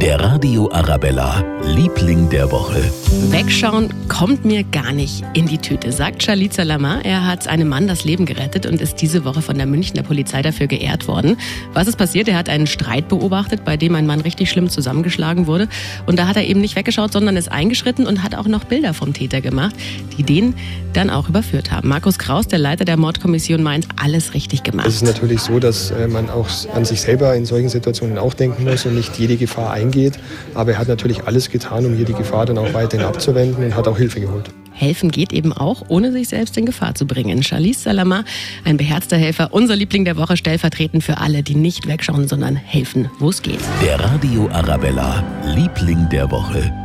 Der Radio Arabella, Liebling der Woche. Wegschauen kommt mir gar nicht in die Tüte, sagt Charlize Lamar. Er hat einem Mann das Leben gerettet und ist diese Woche von der Münchner Polizei dafür geehrt worden. Was ist passiert? Er hat einen Streit beobachtet, bei dem ein Mann richtig schlimm zusammengeschlagen wurde. Und da hat er eben nicht weggeschaut, sondern ist eingeschritten und hat auch noch Bilder vom Täter gemacht, die den dann auch überführt haben. Markus Kraus, der Leiter der Mordkommission, meint, alles richtig gemacht. Es ist natürlich so, dass äh, man auch an sich selber in solchen Situationen auch denken muss und nicht jede Gefahr eingeht. Aber er hat natürlich alles getan, um hier die Gefahr dann auch weiterhin abzuwenden und hat auch Hilfe geholt. Helfen geht eben auch, ohne sich selbst in Gefahr zu bringen. Charlize Salama, ein beherzter Helfer, unser Liebling der Woche, stellvertretend für alle, die nicht wegschauen, sondern helfen, wo es geht. Der Radio Arabella, Liebling der Woche.